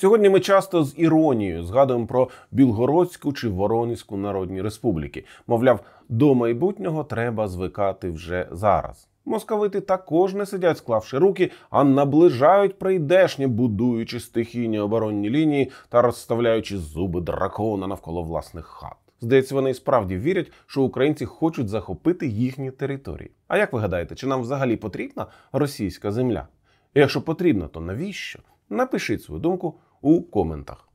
Сьогодні ми часто з іронією згадуємо про Білгородську чи Воронезьку народні республіки. Мовляв, до майбутнього треба звикати вже зараз. Московити також не сидять, склавши руки, а наближають прийдешні, будуючи стихійні оборонні лінії та розставляючи зуби дракона навколо власних хат. Здається, вони і справді вірять, що українці хочуть захопити їхні території. А як ви гадаєте, чи нам взагалі потрібна російська земля? І якщо потрібно, то навіщо? Напишіть свою думку у коментах.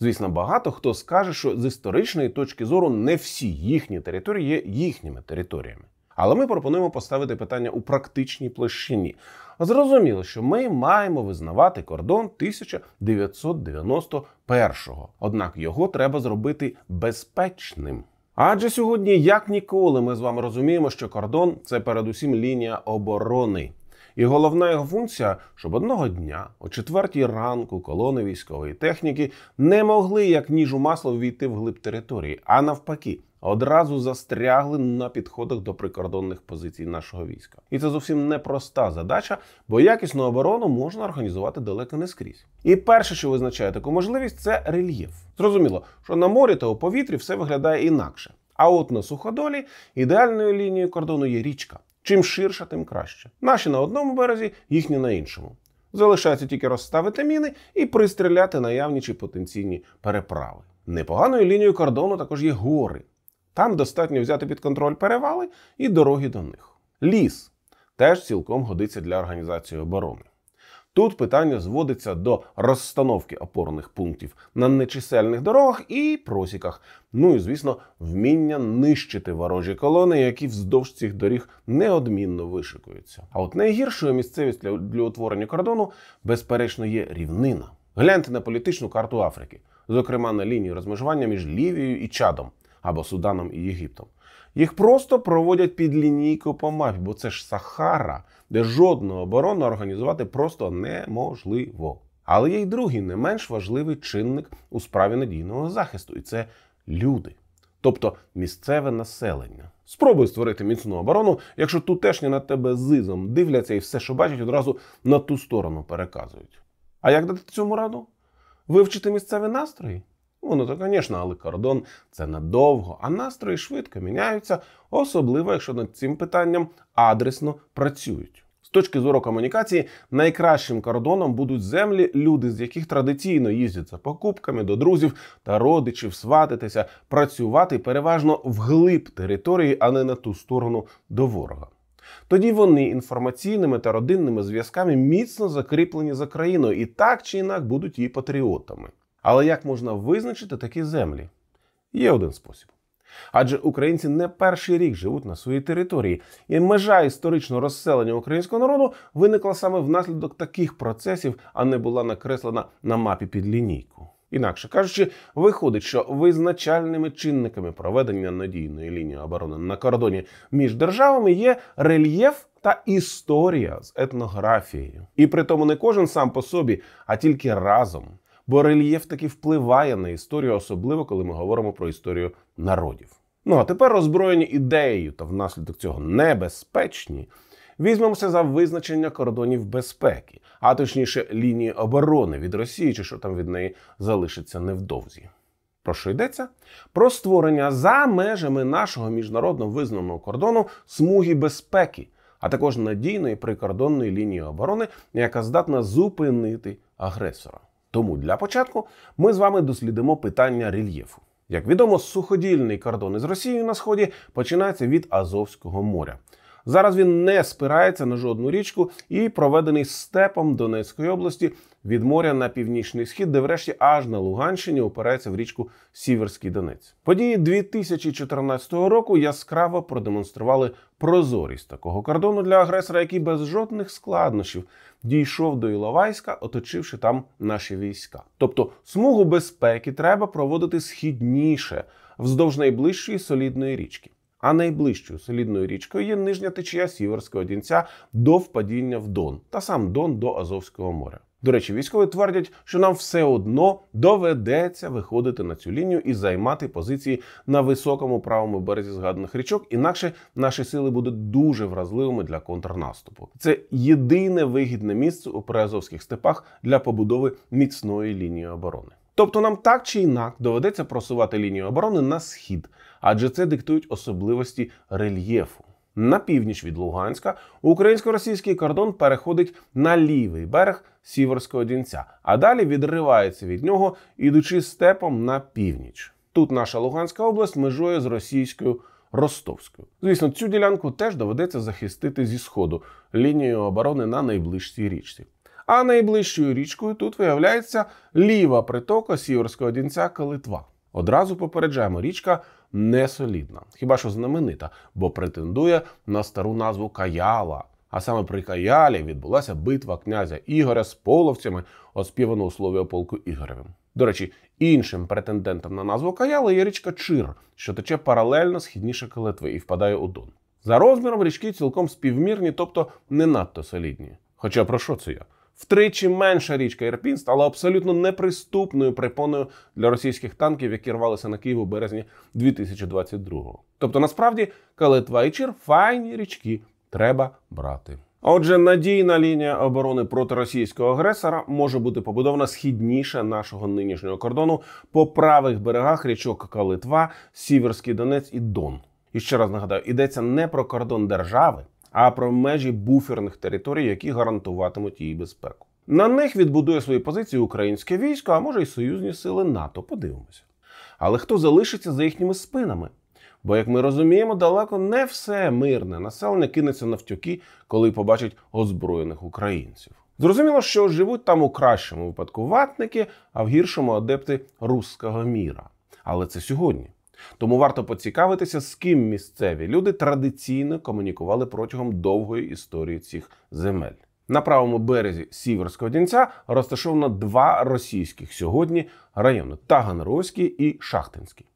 Звісно, багато хто скаже, що з історичної точки зору не всі їхні території є їхніми територіями. Але ми пропонуємо поставити питання у практичній площині. Зрозуміло, що ми маємо визнавати кордон 1991-го, однак його треба зробити безпечним. Адже сьогодні, як ніколи, ми з вами розуміємо, що кордон це передусім лінія оборони. І головна його функція, щоб одного дня, о четвертій ранку, колони військової техніки не могли, як ніж у масло, війти в глиб території, а навпаки, одразу застрягли на підходах до прикордонних позицій нашого війська. І це зовсім непроста задача, бо якісну оборону можна організувати далеко не скрізь. І перше, що визначає таку можливість, це рельєф. Зрозуміло, що на морі та у повітрі все виглядає інакше. А от на суходолі ідеальною лінією кордону є річка. Чим ширша, тим краще. Наші на одному березі, їхні на іншому. Залишається тільки розставити міни і пристріляти наявні чи потенційні переправи. Непоганою лінією кордону також є гори. Там достатньо взяти під контроль перевали і дороги до них. Ліс теж цілком годиться для організації оборони. Тут питання зводиться до розстановки опорних пунктів на нечисельних дорогах і просіках. Ну і звісно, вміння нищити ворожі колони, які вздовж цих доріг неодмінно вишикуються. А от найгіршою місцевістю для утворення кордону, безперечно, є рівнина. Гляньте на політичну карту Африки, зокрема на лінію розмежування між Лівією і Чадом або Суданом і Єгиптом. Їх просто проводять під лінійку по мапі, бо це ж Сахара, де жодну оборону організувати просто неможливо. Але є й другий не менш важливий чинник у справі надійного захисту, і це люди, тобто місцеве населення. Спробуй створити міцну оборону, якщо тутешні на тебе зизом дивляться і все, що бачать, одразу на ту сторону переказують. А як дати цьому раду? Вивчити місцеві настрої? Ну, то, звісно, але кордон це надовго, а настрої швидко міняються, особливо якщо над цим питанням адресно працюють. З точки зору комунікації, найкращим кордоном будуть землі, люди, з яких традиційно їздять за покупками до друзів та родичів, сватитися, працювати переважно вглиб території, а не на ту сторону до ворога. Тоді вони інформаційними та родинними зв'язками міцно закріплені за країною і так чи інак будуть її патріотами. Але як можна визначити такі землі? Є один спосіб. Адже українці не перший рік живуть на своїй території, і межа історичного розселення українського народу виникла саме внаслідок таких процесів, а не була накреслена на мапі під лінійку. Інакше кажучи, виходить, що визначальними чинниками проведення надійної лінії оборони на кордоні між державами є рельєф та історія з етнографією. І при тому не кожен сам по собі, а тільки разом бо рельєф таки впливає на історію, особливо коли ми говоримо про історію народів. Ну а тепер роззброєні ідеєю та внаслідок цього небезпечні. Візьмемося за визначення кордонів безпеки, а точніше лінії оборони від Росії, чи що там від неї залишиться невдовзі. Про що йдеться? Про створення за межами нашого міжнародно визнаного кордону смуги безпеки, а також надійної прикордонної лінії оборони, яка здатна зупинити агресора. Тому для початку ми з вами дослідимо питання рельєфу. Як відомо, суходільний кордон із Росією на сході починається від Азовського моря. Зараз він не спирається на жодну річку і проведений степом Донецької області від моря на північний схід, де врешті аж на Луганщині опирається в річку Сіверський Донець. Події 2014 року яскраво продемонстрували прозорість такого кордону для агресора, який без жодних складнощів дійшов до Іловайська, оточивши там наші війська. Тобто смугу безпеки треба проводити східніше вздовж найближчої солідної річки. А найближчою солідною річкою є нижня течія Сіверського Дінця до впадіння в Дон та сам Дон до Азовського моря. До речі, військові твердять, що нам все одно доведеться виходити на цю лінію і займати позиції на високому правому березі згаданих річок, інакше наші сили будуть дуже вразливими для контрнаступу. Це єдине вигідне місце у приазовських степах для побудови міцної лінії оборони. Тобто нам так чи інак доведеться просувати лінію оборони на схід, адже це диктують особливості рельєфу. На північ від Луганська українсько-російський кордон переходить на лівий берег Сіверського Дінця, а далі відривається від нього, ідучи степом на північ. Тут наша Луганська область межує з російською Ростовською. Звісно, цю ділянку теж доведеться захистити зі сходу лінією оборони на найближчій річці. А найближчою річкою тут виявляється ліва притока Сіверського Дінця Калитва. Одразу попереджаємо, річка не солідна, хіба що знаменита, бо претендує на стару назву Каяла. А саме при Каялі відбулася битва князя Ігоря з половцями, оспівану у слові о полку Ігоревим. До речі, іншим претендентом на назву Каяла є річка Чир, що тече паралельно східніше Калитви і впадає у Дон. За розміром річки цілком співмірні, тобто не надто солідні. Хоча про що це я? Втричі менша річка Ірпінь стала абсолютно неприступною припоною для російських танків, які рвалися на Київ у березні 2022-го. Тобто, насправді, Калитва і Чир файні річки треба брати. Отже, надійна лінія оборони проти російського агресора може бути побудована східніше нашого нинішнього кордону по правих берегах річок Калитва, Сіверський Донець і Дон. І ще раз нагадаю, йдеться не про кордон держави, а про межі буферних територій, які гарантуватимуть її безпеку. На них відбудує свої позиції українське військо, а може й союзні сили НАТО. Подивимося. Але хто залишиться за їхніми спинами? Бо, як ми розуміємо, далеко не все мирне населення кинеться навтюки, коли побачить озброєних українців. Зрозуміло, що живуть там у кращому випадку ватники, а в гіршому адепти руського міра. Але це сьогодні. Тому варто поцікавитися, з ким місцеві люди традиційно комунікували протягом довгої історії цих земель. На правому березі Сіверського Дінця розташовано два російських сьогодні райони Таганрозький і Шахтинський.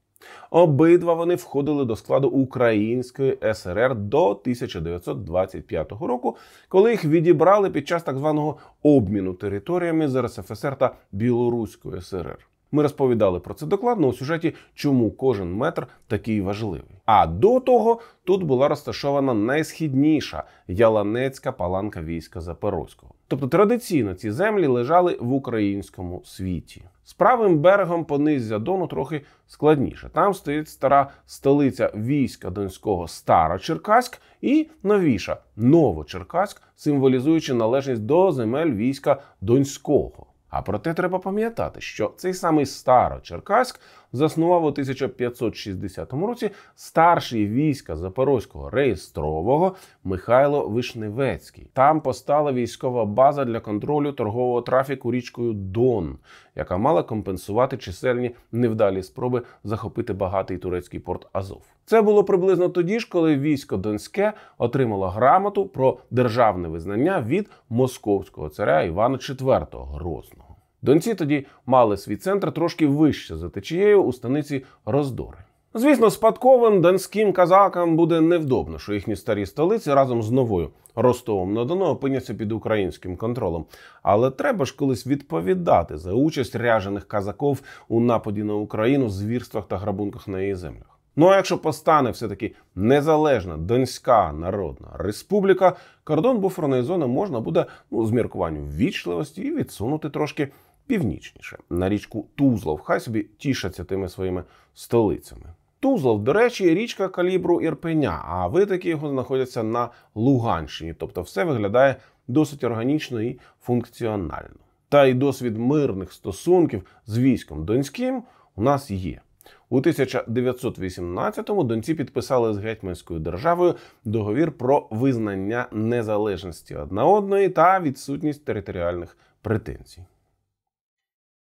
Обидва вони входили до складу Української СРР до 1925 року, коли їх відібрали під час так званого обміну територіями з РСФСР та Білоруської СРР. Ми розповідали про це докладно у сюжеті, чому кожен метр такий важливий. А до того тут була розташована найсхідніша Яланецька паланка війська Запорозького. Тобто традиційно ці землі лежали в українському світі. З правим берегом понизя Дону трохи складніше. Там стоїть стара столиця війська Донського Старочеркаськ і новіша Новочеркаськ, символізуючи належність до земель війська Донського. А проте треба пам'ятати, що цей самий Старочеркаськ заснував у 1560 році старший війська Запорозького реєстрового Михайло Вишневецький. Там постала військова база для контролю торгового трафіку річкою Дон, яка мала компенсувати чисельні невдалі спроби захопити багатий турецький порт Азов. Це було приблизно тоді ж, коли військо Донське отримало грамоту про державне визнання від московського царя Івана IV Грозного. Донці тоді мали свій центр трошки вище за течією у станиці Роздори. Звісно, спадковим донським казакам буде невдобно, що їхні старі столиці разом з новою Ростовом на Дону опиняться під українським контролем. Але треба ж колись відповідати за участь ряжених казаків у нападі на Україну, звірствах та грабунках на її землях. Ну а якщо постане все-таки незалежна Донська Народна Республіка, кордон буферної зони можна буде ну, з міркуванням ввічливості і відсунути трошки північніше на річку Тузлов. Хай собі тішаться тими своїми столицями. Тузлов, до речі, річка калібру Ірпеня, а витоки його знаходяться на Луганщині, тобто все виглядає досить органічно і функціонально. Та й досвід мирних стосунків з військом Донським у нас є. У 1918-му донці підписали з гетьманською державою договір про визнання незалежності одна одної та відсутність територіальних претензій.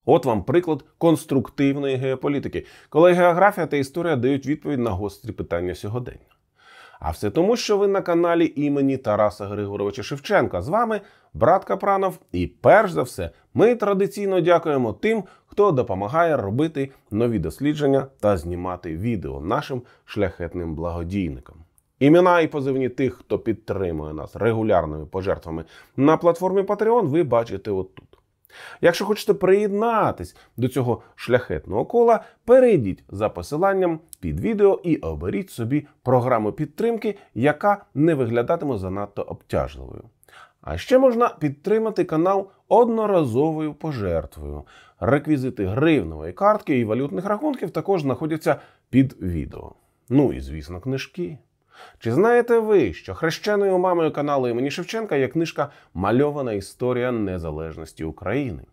От вам приклад конструктивної геополітики, коли географія та історія дають відповідь на гострі питання сьогодення. А все тому, що ви на каналі імені Тараса Григоровича Шевченка. З вами брат Капранов. І перш за все, ми традиційно дякуємо тим, хто допомагає робити нові дослідження та знімати відео нашим шляхетним благодійникам. Імена і позивні тих, хто підтримує нас регулярними пожертвами на платформі Patreon, ви бачите отут. Якщо хочете приєднатись до цього шляхетного кола, перейдіть за посиланням під відео і оберіть собі програму підтримки, яка не виглядатиме занадто обтяжливою. А ще можна підтримати канал одноразовою пожертвою. Реквізити гривневої картки і валютних рахунків також знаходяться під відео. Ну і звісно, книжки. Чи знаєте ви, що хрещеною мамою каналу імені Шевченка є книжка Мальована історія незалежності України?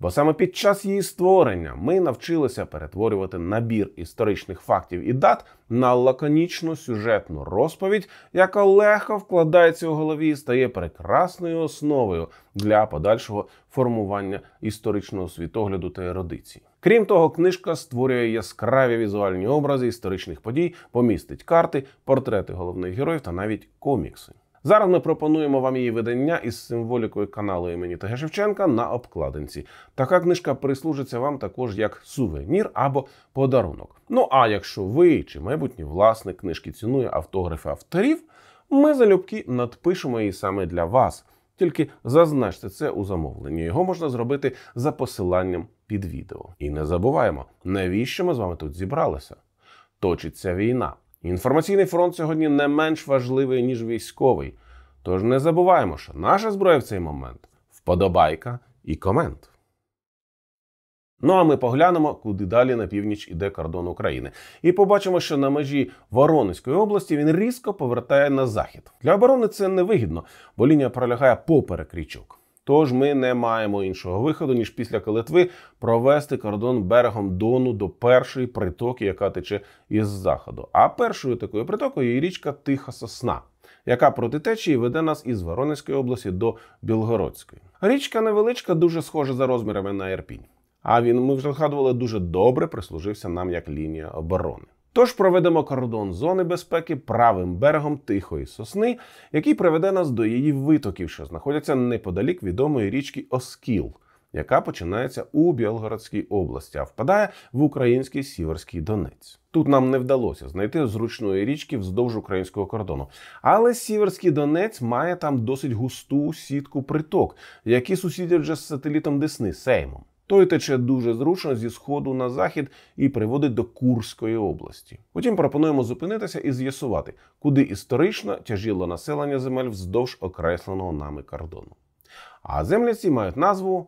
Бо саме під час її створення ми навчилися перетворювати набір історичних фактів і дат на лаконічну сюжетну розповідь, яка легко вкладається у голові і стає прекрасною основою для подальшого формування історичного світогляду та ерудиції. Крім того, книжка створює яскраві візуальні образи історичних подій, помістить карти, портрети головних героїв та навіть комікси. Зараз ми пропонуємо вам її видання із символікою каналу імені Т.Г. Шевченка на обкладинці. Така книжка прислужиться вам також як сувенір або подарунок. Ну а якщо ви чи майбутній власник книжки цінує автографи авторів, ми залюбки надпишемо її саме для вас. Тільки зазначте це у замовленні. Його можна зробити за посиланням під відео. І не забуваємо, навіщо ми з вами тут зібралися? Точиться війна. Інформаційний фронт сьогодні не менш важливий, ніж військовий. Тож не забуваємо, що наша зброя в цей момент вподобайка і комент. Ну а ми поглянемо, куди далі на північ іде кордон України, і побачимо, що на межі Воронезької області він різко повертає на захід. Для оборони це невигідно, бо лінія пролягає поперек річок. Тож ми не маємо іншого виходу, ніж після Калитви провести кордон берегом Дону до першої притоки, яка тече із заходу. А першою такою притокою є річка Тиха Сосна, яка проти течії веде нас із Воронезької області до Білгородської. Річка невеличка, дуже схожа за розмірами на Ірпінь. А він, ми вже згадували, дуже добре прислужився нам як лінія оборони. Тож проведемо кордон зони безпеки правим берегом тихої сосни, який приведе нас до її витоків, що знаходяться неподалік відомої річки Оскіл, яка починається у Білгородській області, а впадає в український Сіверський Донець. Тут нам не вдалося знайти зручної річки вздовж українського кордону. Але Сіверський Донець має там досить густу сітку приток, які сусідять вже з сателітом Десни Сеймом. Той тече дуже зручно зі сходу на захід і приводить до Курської області. Потім пропонуємо зупинитися і з'ясувати, куди історично тяжіло населення земель вздовж окресленого нами кордону. А землі ці мають назву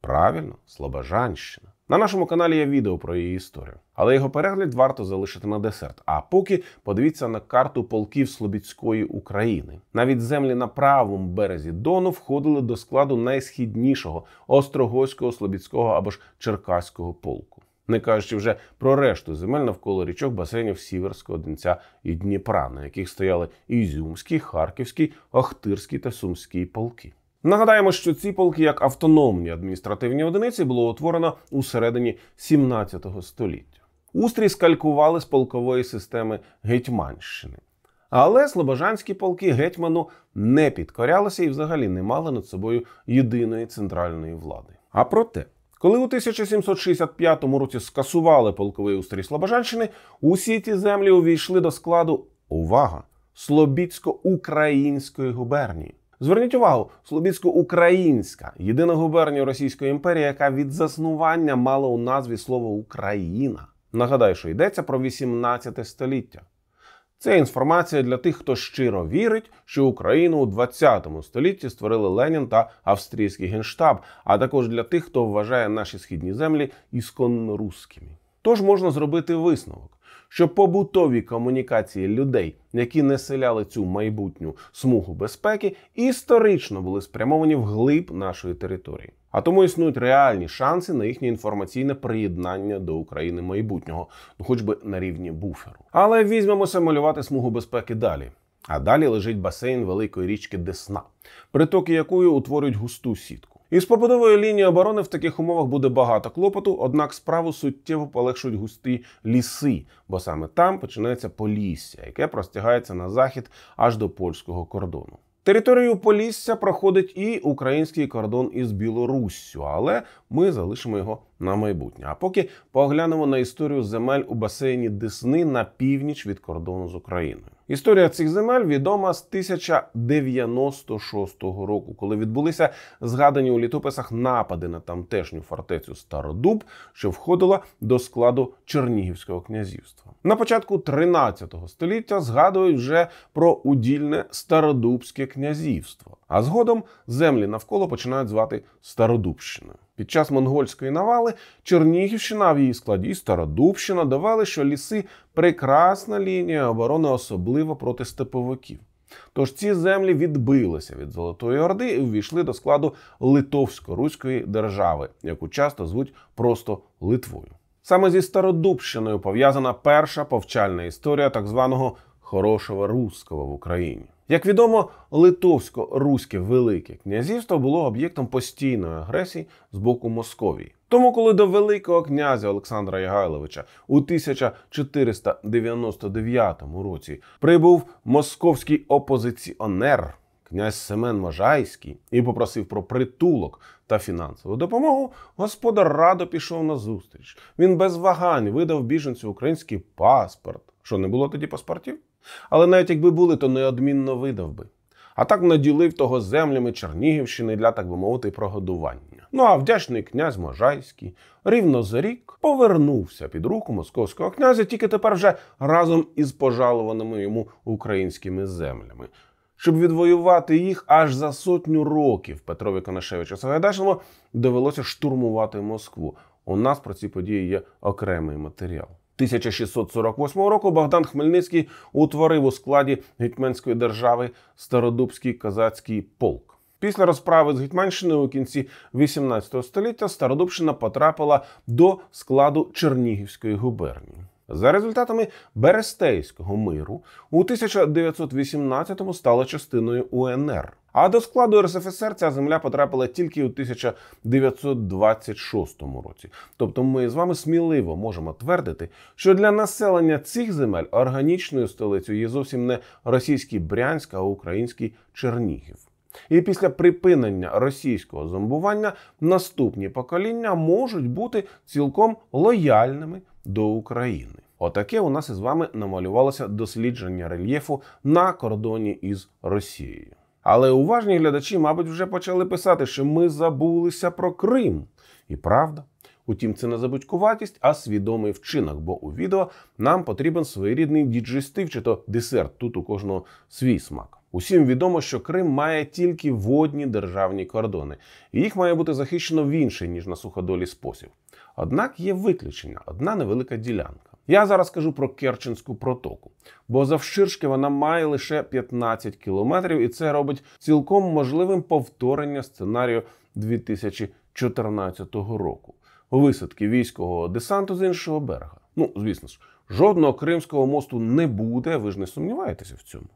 правильно Слобожанщина. На нашому каналі є відео про її історію, але його перегляд варто залишити на десерт. А поки подивіться на карту полків Слобідської України. Навіть землі на правому березі Дону входили до складу найсхіднішого острогойського, слобідського або ж черкаського полку. Не кажучи вже про решту земель навколо річок басейнів Сіверського Донця і Дніпра, на яких стояли Ізюмський, Харківський, Охтирський та Сумський полки. Нагадаємо, що ці полки як автономні адміністративні одиниці було утворено у середині 17 століття. Устрій скалькували з полкової системи Гетьманщини. Але слобожанські полки гетьману не підкорялися і взагалі не мали над собою єдиної центральної влади. А проте, коли у 1765 році скасували полковий устрій Слобожанщини, усі ці землі увійшли до складу увага! Слобідсько-української губернії. Зверніть увагу, Слобідсько-українська єдина губернія Російської імперії, яка від заснування мала у назві слово Україна. Нагадаю, що йдеться про 18 століття. Це інформація для тих, хто щиро вірить, що Україну у 20 столітті створили Ленін та австрійський генштаб, а також для тих, хто вважає наші східні землі ісконно русскими. Тож можна зробити висновок що побутові комунікації людей, які населяли цю майбутню смугу безпеки, історично були спрямовані вглиб нашої території. А тому існують реальні шанси на їхнє інформаційне приєднання до України майбутнього, ну хоч би на рівні буферу. Але візьмемося малювати смугу безпеки далі. А далі лежить басейн великої річки Десна, притоки якої утворюють густу сітку. Із побудовою лінії оборони в таких умовах буде багато клопоту, однак справу суттєво полегшують густі ліси, бо саме там починається Полісся, яке простягається на захід аж до польського кордону. Територію Полісся проходить і український кордон із Білоруссю, але ми залишимо його на майбутнє. А поки поглянемо на історію земель у басейні Десни на північ від кордону з Україною. Історія цих земель відома з 1096 року, коли відбулися згадані у літописах напади на тамтешню фортецю Стародуб, що входила до складу Чернігівського князівства. На початку 13 століття згадують вже про удільне Стародубське князівство, а згодом землі навколо починають звати Стародубщиною. Під час монгольської навали Чернігівщина в її складі Стародубщина давали, що ліси прекрасна лінія оборони, особливо проти степовиків. Тож ці землі відбилися від Золотої Орди і увійшли до складу Литовсько-Руської держави, яку часто звуть просто Литвою. Саме зі Стародубщиною пов'язана перша повчальна історія так званого хорошого русского в Україні. Як відомо, Литовсько-Руське Велике князівство було об'єктом постійної агресії з боку Московії. Тому, коли до Великого князя Олександра Ягайловича у 1499 році прибув московський опозиціонер князь Семен Можайський і попросив про притулок та фінансову допомогу, господар радо пішов на зустріч. Він без вагань видав біженцю український паспорт. Що не було тоді паспортів? Але навіть якби були, то неодмінно видав би. А так наділив того землями Чернігівщини для, так би мовити, прогодування. Ну а вдячний князь Можайський рівно за рік повернувся під руку московського князя, тільки тепер вже разом із пожалуваними йому українськими землями. Щоб відвоювати їх аж за сотню років Петрові Конашевичу Сагайдачному довелося штурмувати Москву. У нас про ці події є окремий матеріал. 1648 року Богдан Хмельницький утворив у складі Гетьманської держави Стародубський козацький полк. Після розправи з Гетьманщиною у кінці 18 століття Стародубщина потрапила до складу Чернігівської губернії. За результатами Берестейського миру у 1918-му стала частиною УНР. А до складу РСФСР ця земля потрапила тільки у 1926 році. Тобто ми з вами сміливо можемо твердити, що для населення цих земель органічною столицею є зовсім не російський Брянськ, а український Чернігів. І після припинення російського зомбування наступні покоління можуть бути цілком лояльними до України. Отаке у нас із вами намалювалося дослідження рельєфу на кордоні із Росією. Але уважні глядачі, мабуть, вже почали писати, що ми забулися про Крим. І правда. Утім, це не забудькуватість, а свідомий вчинок, бо у відео нам потрібен своєрідний діджестив чи то десерт. Тут у кожного свій смак. Усім відомо, що Крим має тільки водні державні кордони, і їх має бути захищено в інший, ніж на суходолі спосіб. Однак є виключення, одна невелика ділянка. Я зараз кажу про Керченську протоку, бо завширшки вона має лише 15 кілометрів, і це робить цілком можливим повторення сценарію 2014 року. Висадки військового десанту з іншого берега. Ну, звісно ж, жодного Кримського мосту не буде, ви ж не сумніваєтеся в цьому.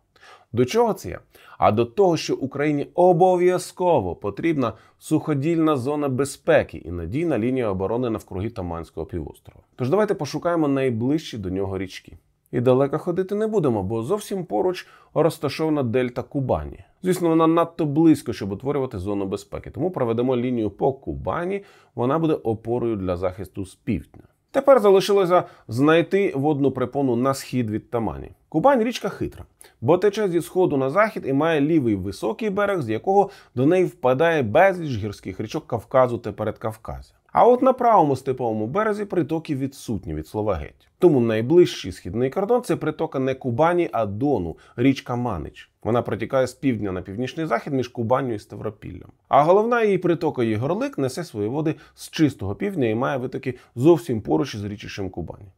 До чого це я? А до того, що Україні обов'язково потрібна суходільна зона безпеки і надійна лінія оборони навкруги Таманського півострова. Тож давайте пошукаємо найближчі до нього річки. І далеко ходити не будемо, бо зовсім поруч розташована дельта Кубані. Звісно, вона надто близько, щоб утворювати зону безпеки. Тому проведемо лінію по Кубані. Вона буде опорою для захисту з півдня. Тепер залишилося знайти водну припону на схід від Тамані. Кубань річка хитра, бо тече зі сходу на захід і має лівий високий берег, з якого до неї впадає безліч гірських річок Кавказу та Передкавказя. А от на правому степовому березі притоки відсутні від слова геть. Тому найближчий східний кордон це притока не Кубані, а Дону, річка Манич. Вона протікає з півдня на північний захід між Кубанню і Ставропіллям. А головна її притока Єгорлик несе свої води з чистого півдня і має витоки зовсім поруч із річищем Кубані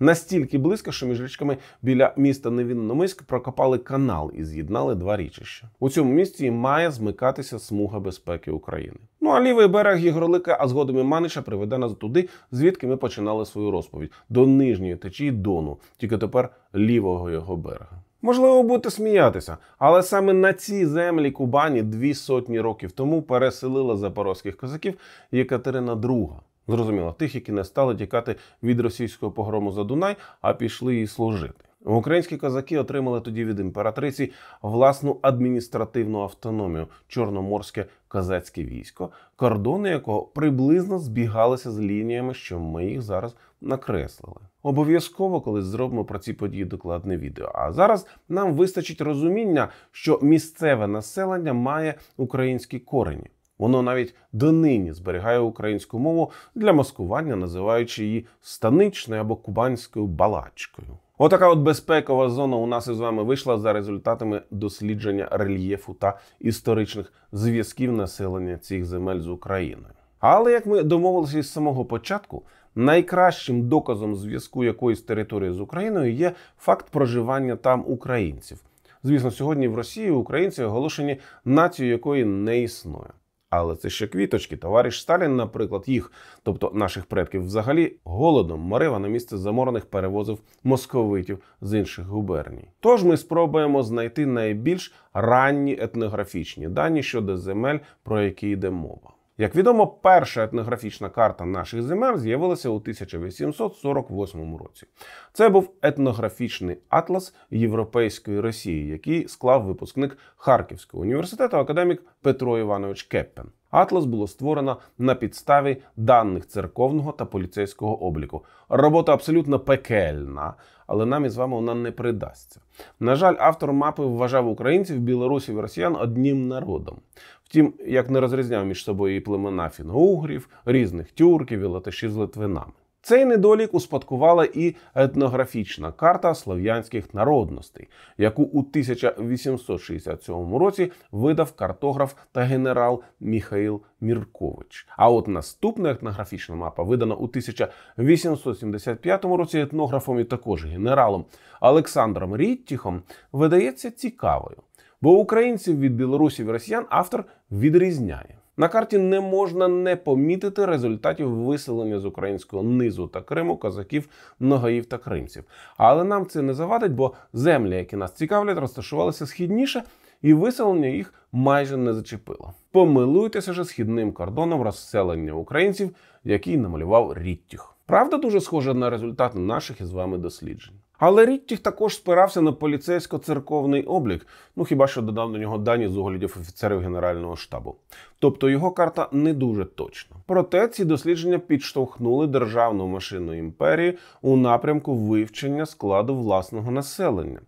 настільки близько, що між річками біля міста Невінномиськ прокопали канал і з'єднали два річища. У цьому місці має змикатися смуга безпеки України. Ну а лівий берег Єгролика, а згодом і Манича приведе нас туди, звідки ми починали свою розповідь до нижньої течії Дону, тільки тепер лівого його берега. Можливо, будете сміятися, але саме на цій землі Кубані дві сотні років тому переселила запорозьких козаків Єкатерина II. Зрозуміло, тих, які не стали тікати від російського погрому за Дунай, а пішли їй служити. Українські козаки отримали тоді від імператриці власну адміністративну автономію чорноморське козацьке військо, кордони якого приблизно збігалися з лініями, що ми їх зараз накреслили. Обов'язково колись зробимо про ці події докладне відео. А зараз нам вистачить розуміння, що місцеве населення має українські корені. Воно навіть донині зберігає українську мову для маскування, називаючи її станичною або кубанською балачкою. Отака от безпекова зона у нас із вами вийшла за результатами дослідження рельєфу та історичних зв'язків населення цих земель з Україною. Але як ми домовилися із самого початку, найкращим доказом зв'язку якоїсь території з Україною є факт проживання там українців. Звісно, сьогодні в Росії українці оголошені нацією, якої не існує. Але це ще квіточки. Товариш Сталін, наприклад, їх, тобто наших предків, взагалі голодом морив, а на місце заморених перевозив московитів з інших губерній. Тож ми спробуємо знайти найбільш ранні етнографічні дані щодо земель, про які йде мова. Як відомо, перша етнографічна карта наших земель з'явилася у 1848 році. Це був етнографічний атлас Європейської Росії, який склав випускник Харківського університету академік Петро Іванович Кеппен. Атлас було створено на підставі даних церковного та поліцейського обліку. Робота абсолютно пекельна, але нам із вами вона не придасться. На жаль, автор мапи вважав українців, білорусів і росіян одним народом. Втім, як не розрізняв між собою і племена фінгугрів, різних тюрків і латишів з литвинами. Цей недолік успадкувала і етнографічна карта слов'янських народностей, яку у 1867 році видав картограф та генерал Міхаїл Міркович. А от наступна етнографічна мапа, видана у 1875 році етнографом і також генералом Олександром Ріттіхом, видається цікавою. Бо українців від білорусів і росіян автор відрізняє. На карті не можна не помітити результатів виселення з українського низу та Криму козаків, ногаїв та кримців. Але нам це не завадить, бо землі, які нас цікавлять, розташувалися східніше, і виселення їх майже не зачепило. Помилуйтеся же східним кордоном розселення українців, який намалював Ріттіх. Правда, дуже схожа на результати наших із вами досліджень. Але Ріттіх також спирався на поліцейсько-церковний облік, ну хіба що додав до нього дані з оглядів офіцерів Генерального штабу. Тобто його карта не дуже точна. Проте ці дослідження підштовхнули державну машину імперії у напрямку вивчення складу власного населення.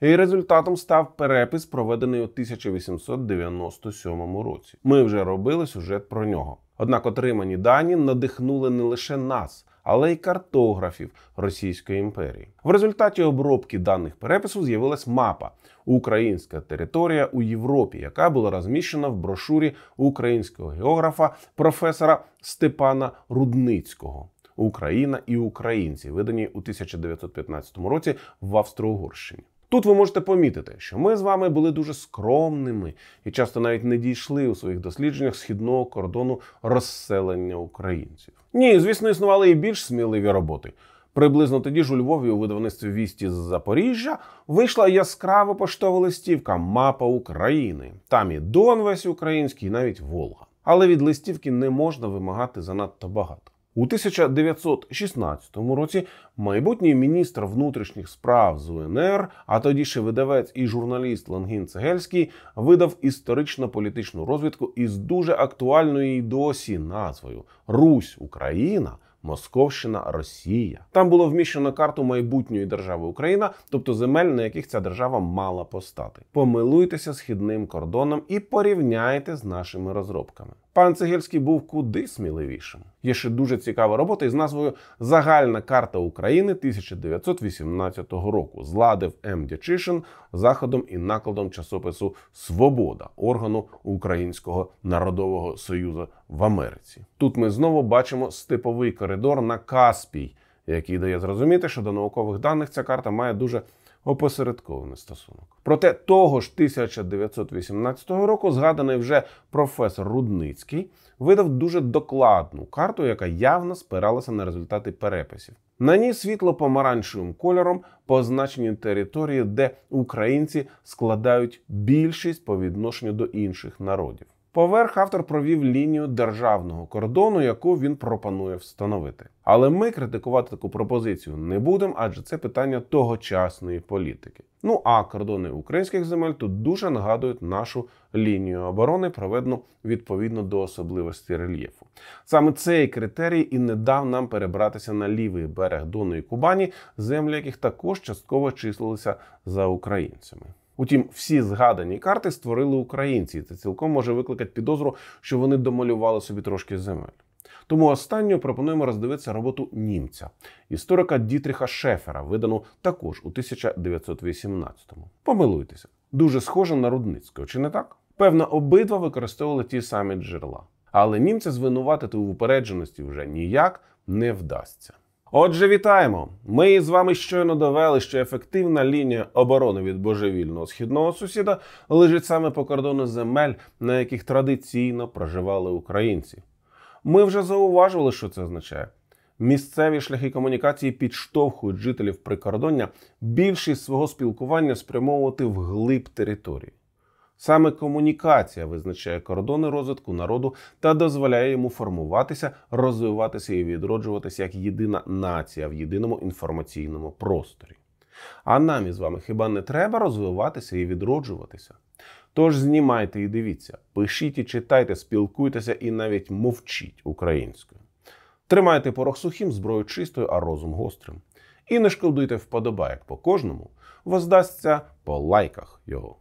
І результатом став перепис, проведений у 1897 році. Ми вже робили сюжет про нього. Однак отримані дані надихнули не лише нас, але й картографів Російської імперії. В результаті обробки даних перепису з'явилась мапа Українська територія у Європі, яка була розміщена в брошурі українського географа професора Степана Рудницького. Україна і українці, видані у 1915 році в Австро-Угорщині. Тут ви можете помітити, що ми з вами були дуже скромними і часто навіть не дійшли у своїх дослідженнях східного кордону розселення українців. Ні, звісно, існували і більш сміливі роботи. Приблизно тоді ж у Львові у видавництві вісті з Запоріжжя вийшла яскрава поштова листівка Мапа України. Там і Дон весь український, і навіть Волга. Але від листівки не можна вимагати занадто багато. У 1916 році майбутній міністр внутрішніх справ з УНР, а тоді ще видавець і журналіст Лангін Цегельський, видав історично-політичну розвідку із дуже актуальною й досі назвою Русь Україна. Московщина, Росія. Там було вміщено карту майбутньої держави Україна, тобто земель, на яких ця держава мала постати. Помилуйтеся східним кордоном і порівняйте з нашими розробками. Пан Цегельський був куди сміливішим. Є ще дуже цікава робота із назвою Загальна карта України 1918 року. Зладив М. Дячишин заходом і накладом часопису Свобода органу Українського народового союзу в Америці. Тут ми знову бачимо степовий коридор на Каспій, який дає зрозуміти, що до наукових даних ця карта має дуже опосередкований стосунок. Проте того ж 1918 року згаданий вже професор Рудницький видав дуже докладну карту, яка явно спиралася на результати переписів. На ній світло-помаранчевим кольором позначені території, де українці складають більшість по відношенню до інших народів. Поверх автор провів лінію державного кордону, яку він пропонує встановити. Але ми критикувати таку пропозицію не будемо, адже це питання тогочасної політики. Ну а кордони українських земель тут дуже нагадують нашу лінію оборони, проведену відповідно до особливостей рельєфу. Саме цей критерій і не дав нам перебратися на лівий берег Дону і Кубані, землі яких також частково числилися за українцями. Утім, всі згадані карти створили українці, і це цілком може викликати підозру, що вони домалювали собі трошки земель. Тому останньою пропонуємо роздивитися роботу німця, історика Дітріха Шефера, видану також у 1918-му. Помилуйтеся, дуже схоже на Рудницького, чи не так? Певно, обидва використовували ті самі джерела. Але німця звинуватити у упередженості вже ніяк не вдасться. Отже, вітаємо! Ми з вами щойно довели, що ефективна лінія оборони від божевільного східного сусіда лежить саме по кордону земель, на яких традиційно проживали українці. Ми вже зауважували, що це означає. Місцеві шляхи комунікації підштовхують жителів прикордоння більшість свого спілкування спрямовувати в глиб території. Саме комунікація визначає кордони розвитку народу та дозволяє йому формуватися, розвиватися і відроджуватися як єдина нація в єдиному інформаційному просторі. А нам із вами хіба не треба розвиватися і відроджуватися? Тож знімайте і дивіться, пишіть і читайте, спілкуйтеся і навіть мовчіть українською. Тримайте порох сухим, зброю чистою, а розум гострим. І не шкодуйте вподобайок по кожному, воздасться по лайках його.